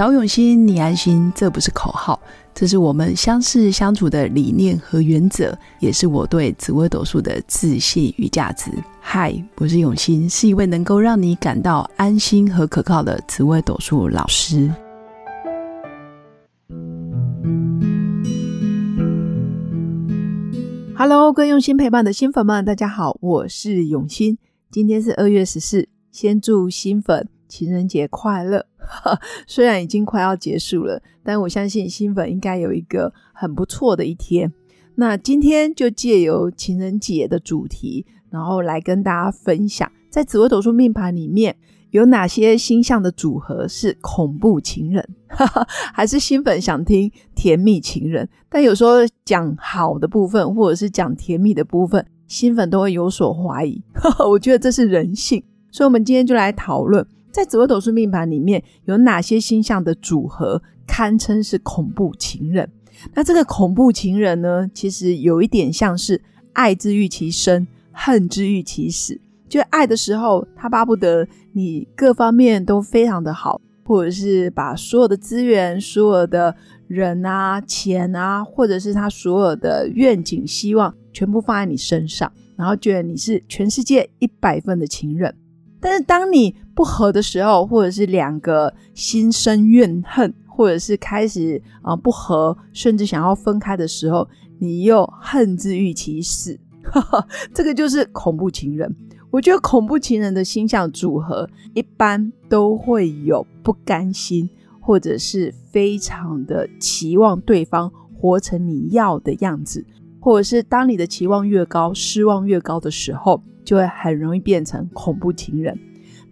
找永新，你安心，这不是口号，这是我们相识相处的理念和原则，也是我对紫微斗数的自信与价值。嗨，我是永新，是一位能够让你感到安心和可靠的紫微斗数老师。Hello，各位用心陪伴的新粉们，大家好，我是永新。今天是二月十四，先祝新粉情人节快乐。虽然已经快要结束了，但我相信新粉应该有一个很不错的一天。那今天就借由情人节的主题，然后来跟大家分享，在紫微斗数命盘里面有哪些星象的组合是恐怖情人，还是新粉想听甜蜜情人？但有时候讲好的部分，或者是讲甜蜜的部分，新粉都会有所怀疑。我觉得这是人性，所以我们今天就来讨论。在紫微斗数命盘里面有哪些星象的组合堪称是恐怖情人？那这个恐怖情人呢，其实有一点像是爱之欲其生，恨之欲其死。就爱的时候，他巴不得你各方面都非常的好，或者是把所有的资源、所有的人啊、钱啊，或者是他所有的愿景、希望，全部放在你身上，然后觉得你是全世界一百分的情人。但是当你不和的时候，或者是两个心生怨恨，或者是开始啊不和，甚至想要分开的时候，你又恨之欲其死，这个就是恐怖情人。我觉得恐怖情人的星象组合一般都会有不甘心，或者是非常的期望对方活成你要的样子，或者是当你的期望越高，失望越高的时候。就会很容易变成恐怖情人。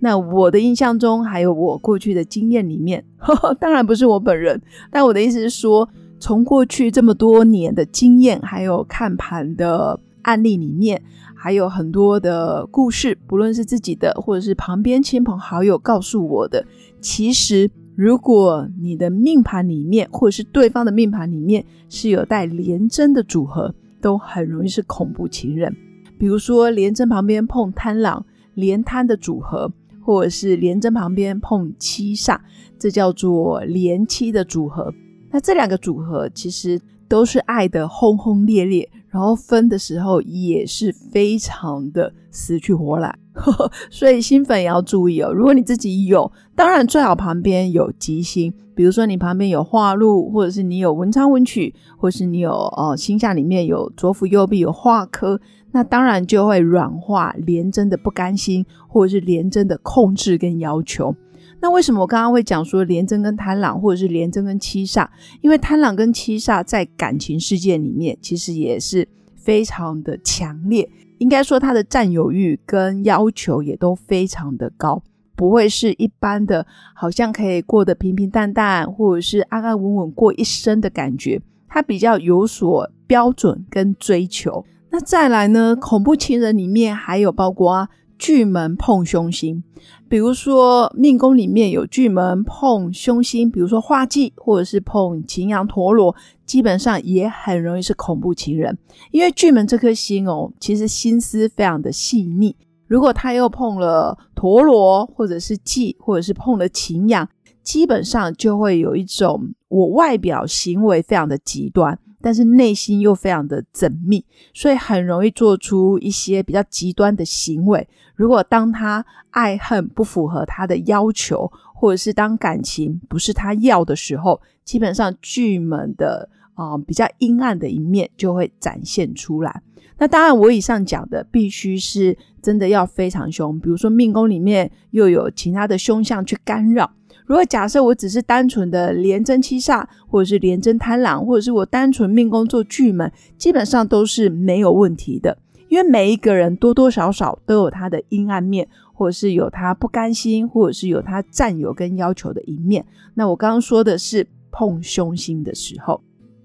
那我的印象中，还有我过去的经验里面，当然不是我本人，但我的意思是说，从过去这么多年的经验，还有看盘的案例里面，还有很多的故事，不论是自己的，或者是旁边亲朋好友告诉我的，其实如果你的命盘里面，或者是对方的命盘里面是有带连贞的组合，都很容易是恐怖情人。比如说，廉贞旁边碰贪狼，廉贪的组合，或者是廉贞旁边碰七煞，这叫做连七的组合。那这两个组合其实都是爱的轰轰烈烈，然后分的时候也是非常的死去活来。所以新粉也要注意哦，如果你自己有，当然最好旁边有吉星，比如说你旁边有化禄，或者是你有文昌文曲，或是你有哦星象里面有左辅右弼有化科。那当然就会软化廉贞的不甘心，或者是廉贞的控制跟要求。那为什么我刚刚会讲说廉贞跟贪狼，或者是廉贞跟七煞？因为贪狼跟七煞在感情世界里面，其实也是非常的强烈。应该说他的占有欲跟要求也都非常的高，不会是一般的，好像可以过得平平淡淡，或者是安安稳稳过一生的感觉。他比较有所标准跟追求。那再来呢？恐怖情人里面还有包括巨门碰凶星，比如说命宫里面有巨门碰凶星，比如说化忌或者是碰擎羊陀螺，基本上也很容易是恐怖情人。因为巨门这颗星哦，其实心思非常的细腻。如果他又碰了陀螺，或者是忌，或者是碰了擎羊，基本上就会有一种我外表行为非常的极端。但是内心又非常的缜密，所以很容易做出一些比较极端的行为。如果当他爱恨不符合他的要求，或者是当感情不是他要的时候，基本上巨门的啊比较阴暗的一面就会展现出来。那当然，我以上讲的必须是真的要非常凶，比如说命宫里面又有其他的凶相去干扰。如果假设我只是单纯的廉贞七煞，或者是廉贞贪狼，或者是我单纯命宫做巨门，基本上都是没有问题的。因为每一个人多多少少都有他的阴暗面，或者是有他不甘心，或者是有他占有跟要求的一面。那我刚刚说的是碰凶星的时候，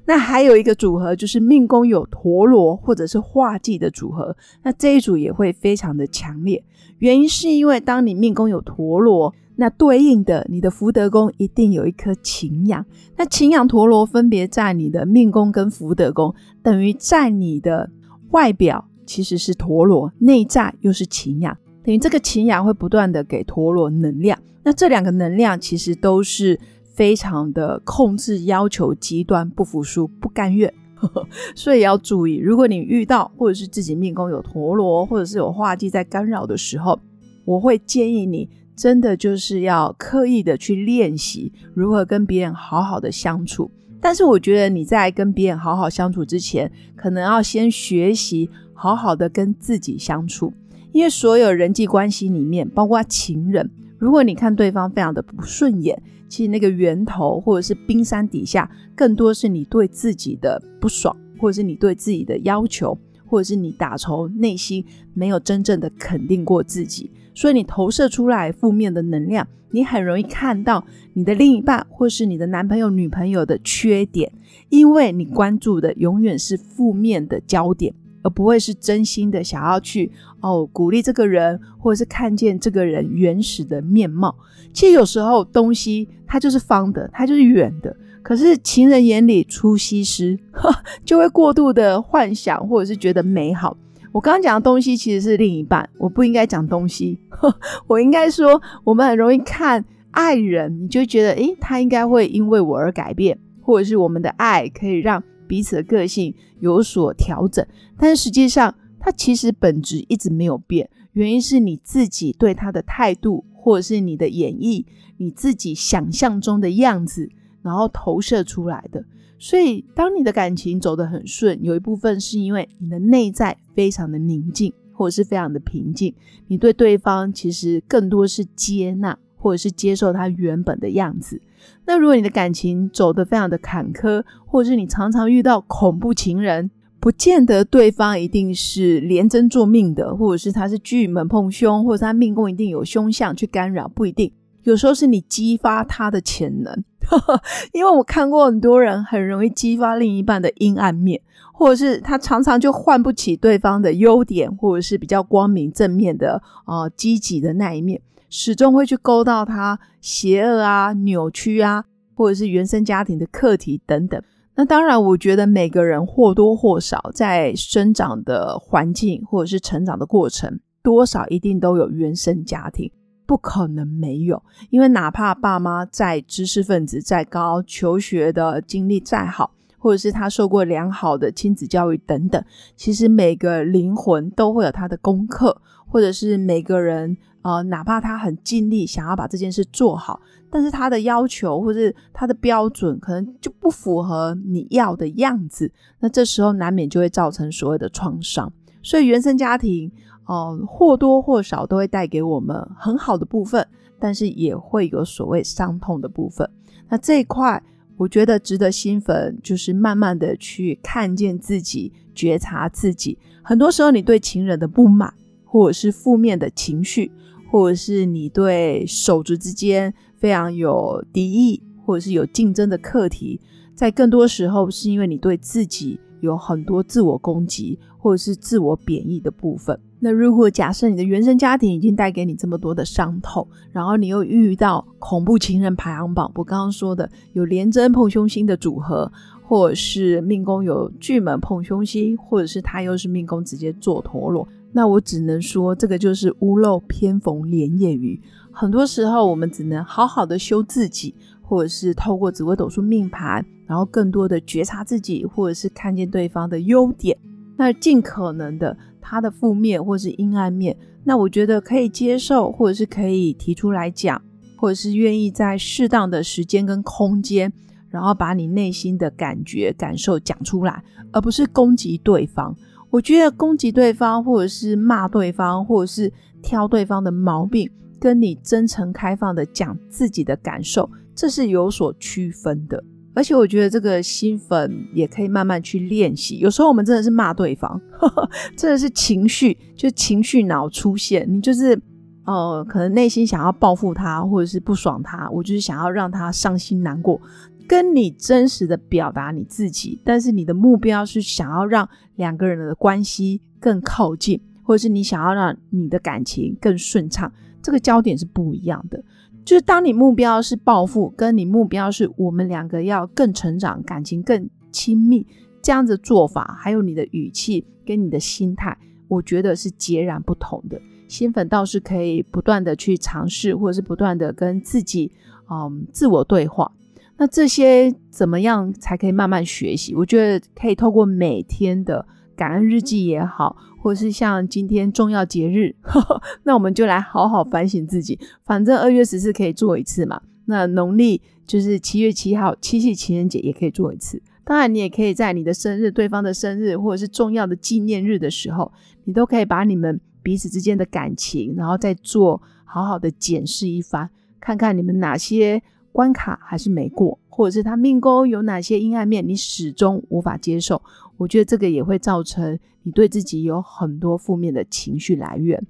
那还有一个组合就是命宫有陀螺或者是化忌的组合，那这一组也会非常的强烈。原因是因为当你命宫有陀螺。那对应的，你的福德宫一定有一颗擎羊。那擎羊陀螺分别在你的命宫跟福德宫，等于在你的外表其实是陀螺，内在又是擎羊，等于这个擎羊会不断的给陀螺能量。那这两个能量其实都是非常的控制、要求极端、不服输、不甘愿。所以要注意，如果你遇到或者是自己命宫有陀螺，或者是有化忌在干扰的时候，我会建议你真的就是要刻意的去练习如何跟别人好好的相处。但是我觉得你在跟别人好好相处之前，可能要先学习好好的跟自己相处，因为所有人际关系里面，包括情人，如果你看对方非常的不顺眼。其实那个源头，或者是冰山底下，更多是你对自己的不爽，或者是你对自己的要求，或者是你打从内心没有真正的肯定过自己，所以你投射出来负面的能量，你很容易看到你的另一半或是你的男朋友、女朋友的缺点，因为你关注的永远是负面的焦点。而不会是真心的想要去哦鼓励这个人，或者是看见这个人原始的面貌。其实有时候东西它就是方的，它就是圆的。可是情人眼里出西施，就会过度的幻想，或者是觉得美好。我刚刚讲的东西其实是另一半，我不应该讲东西，我应该说我们很容易看爱人，你就觉得诶，他应该会因为我而改变，或者是我们的爱可以让。彼此的个性有所调整，但实际上，他其实本质一直没有变。原因是你自己对他的态度，或者是你的演绎，你自己想象中的样子，然后投射出来的。所以，当你的感情走得很顺，有一部分是因为你的内在非常的宁静，或者是非常的平静。你对对方其实更多是接纳，或者是接受他原本的样子。那如果你的感情走得非常的坎坷，或者是你常常遇到恐怖情人，不见得对方一定是连贞作命的，或者是他是巨门碰凶，或者是他命宫一定有凶相去干扰，不一定。有时候是你激发他的潜能，因为我看过很多人很容易激发另一半的阴暗面，或者是他常常就唤不起对方的优点，或者是比较光明正面的啊积极的那一面。始终会去勾到他邪恶啊、扭曲啊，或者是原生家庭的课题等等。那当然，我觉得每个人或多或少在生长的环境或者是成长的过程，多少一定都有原生家庭，不可能没有。因为哪怕爸妈再知识分子再高，求学的经历再好，或者是他受过良好的亲子教育等等，其实每个灵魂都会有他的功课，或者是每个人。呃，哪怕他很尽力想要把这件事做好，但是他的要求或是他的标准可能就不符合你要的样子，那这时候难免就会造成所谓的创伤。所以原生家庭，呃，或多或少都会带给我们很好的部分，但是也会有所谓伤痛的部分。那这一块，我觉得值得新粉就是慢慢的去看见自己，觉察自己。很多时候，你对情人的不满，或者是负面的情绪。或者是你对手足之间非常有敌意，或者是有竞争的课题，在更多时候是因为你对自己有很多自我攻击，或者是自我贬义的部分。那如果假设你的原生家庭已经带给你这么多的伤痛，然后你又遇到恐怖情人排行榜，我刚刚说的有廉贞碰凶星的组合，或者是命宫有巨门碰凶星，或者是他又是命宫直接做陀螺。那我只能说，这个就是屋漏偏逢连夜雨。很多时候，我们只能好好的修自己，或者是透过紫微斗数命盘，然后更多的觉察自己，或者是看见对方的优点。那尽可能的，他的负面或是阴暗面，那我觉得可以接受，或者是可以提出来讲，或者是愿意在适当的时间跟空间，然后把你内心的感觉、感受讲出来，而不是攻击对方。我觉得攻击对方，或者是骂对方，或者是挑对方的毛病，跟你真诚开放的讲自己的感受，这是有所区分的。而且我觉得这个新粉也可以慢慢去练习。有时候我们真的是骂对方，真的是情绪，就情绪脑出现，你就是呃，可能内心想要报复他，或者是不爽他，我就是想要让他伤心难过。跟你真实的表达你自己，但是你的目标是想要让两个人的关系更靠近，或者是你想要让你的感情更顺畅，这个焦点是不一样的。就是当你目标是报复，跟你目标是我们两个要更成长，感情更亲密，这样子做法，还有你的语气跟你的心态，我觉得是截然不同的。新粉倒是可以不断的去尝试，或者是不断的跟自己，嗯，自我对话。那这些怎么样才可以慢慢学习？我觉得可以透过每天的感恩日记也好，或是像今天重要节日，那我们就来好好反省自己。反正二月十四可以做一次嘛，那农历就是七月七号七夕情人节也可以做一次。当然，你也可以在你的生日、对方的生日，或者是重要的纪念日的时候，你都可以把你们彼此之间的感情，然后再做好好的检视一番，看看你们哪些关卡还是没过，或者是他命宫有哪些阴暗面，你始终无法接受。我觉得这个也会造成你对自己有很多负面的情绪来源。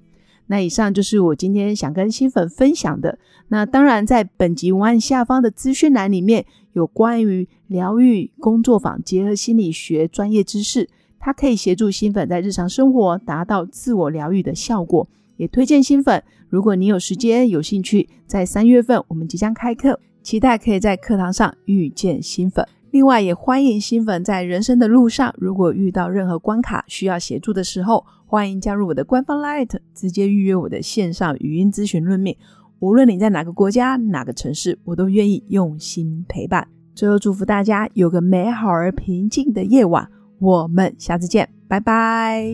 那以上就是我今天想跟新粉分享的。那当然，在本集文案下方的资讯栏里面有关于疗愈工作坊结合心理学专业知识，它可以协助新粉在日常生活达到自我疗愈的效果。也推荐新粉，如果你有时间有兴趣，在三月份我们即将开课，期待可以在课堂上遇见新粉。另外，也欢迎新粉在人生的路上，如果遇到任何关卡需要协助的时候，欢迎加入我的官方 Light，直接预约我的线上语音咨询论命。无论你在哪个国家、哪个城市，我都愿意用心陪伴。最后，祝福大家有个美好而平静的夜晚。我们下次见，拜拜。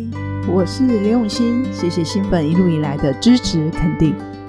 我是刘永新，谢谢新粉一路以来的支持肯定。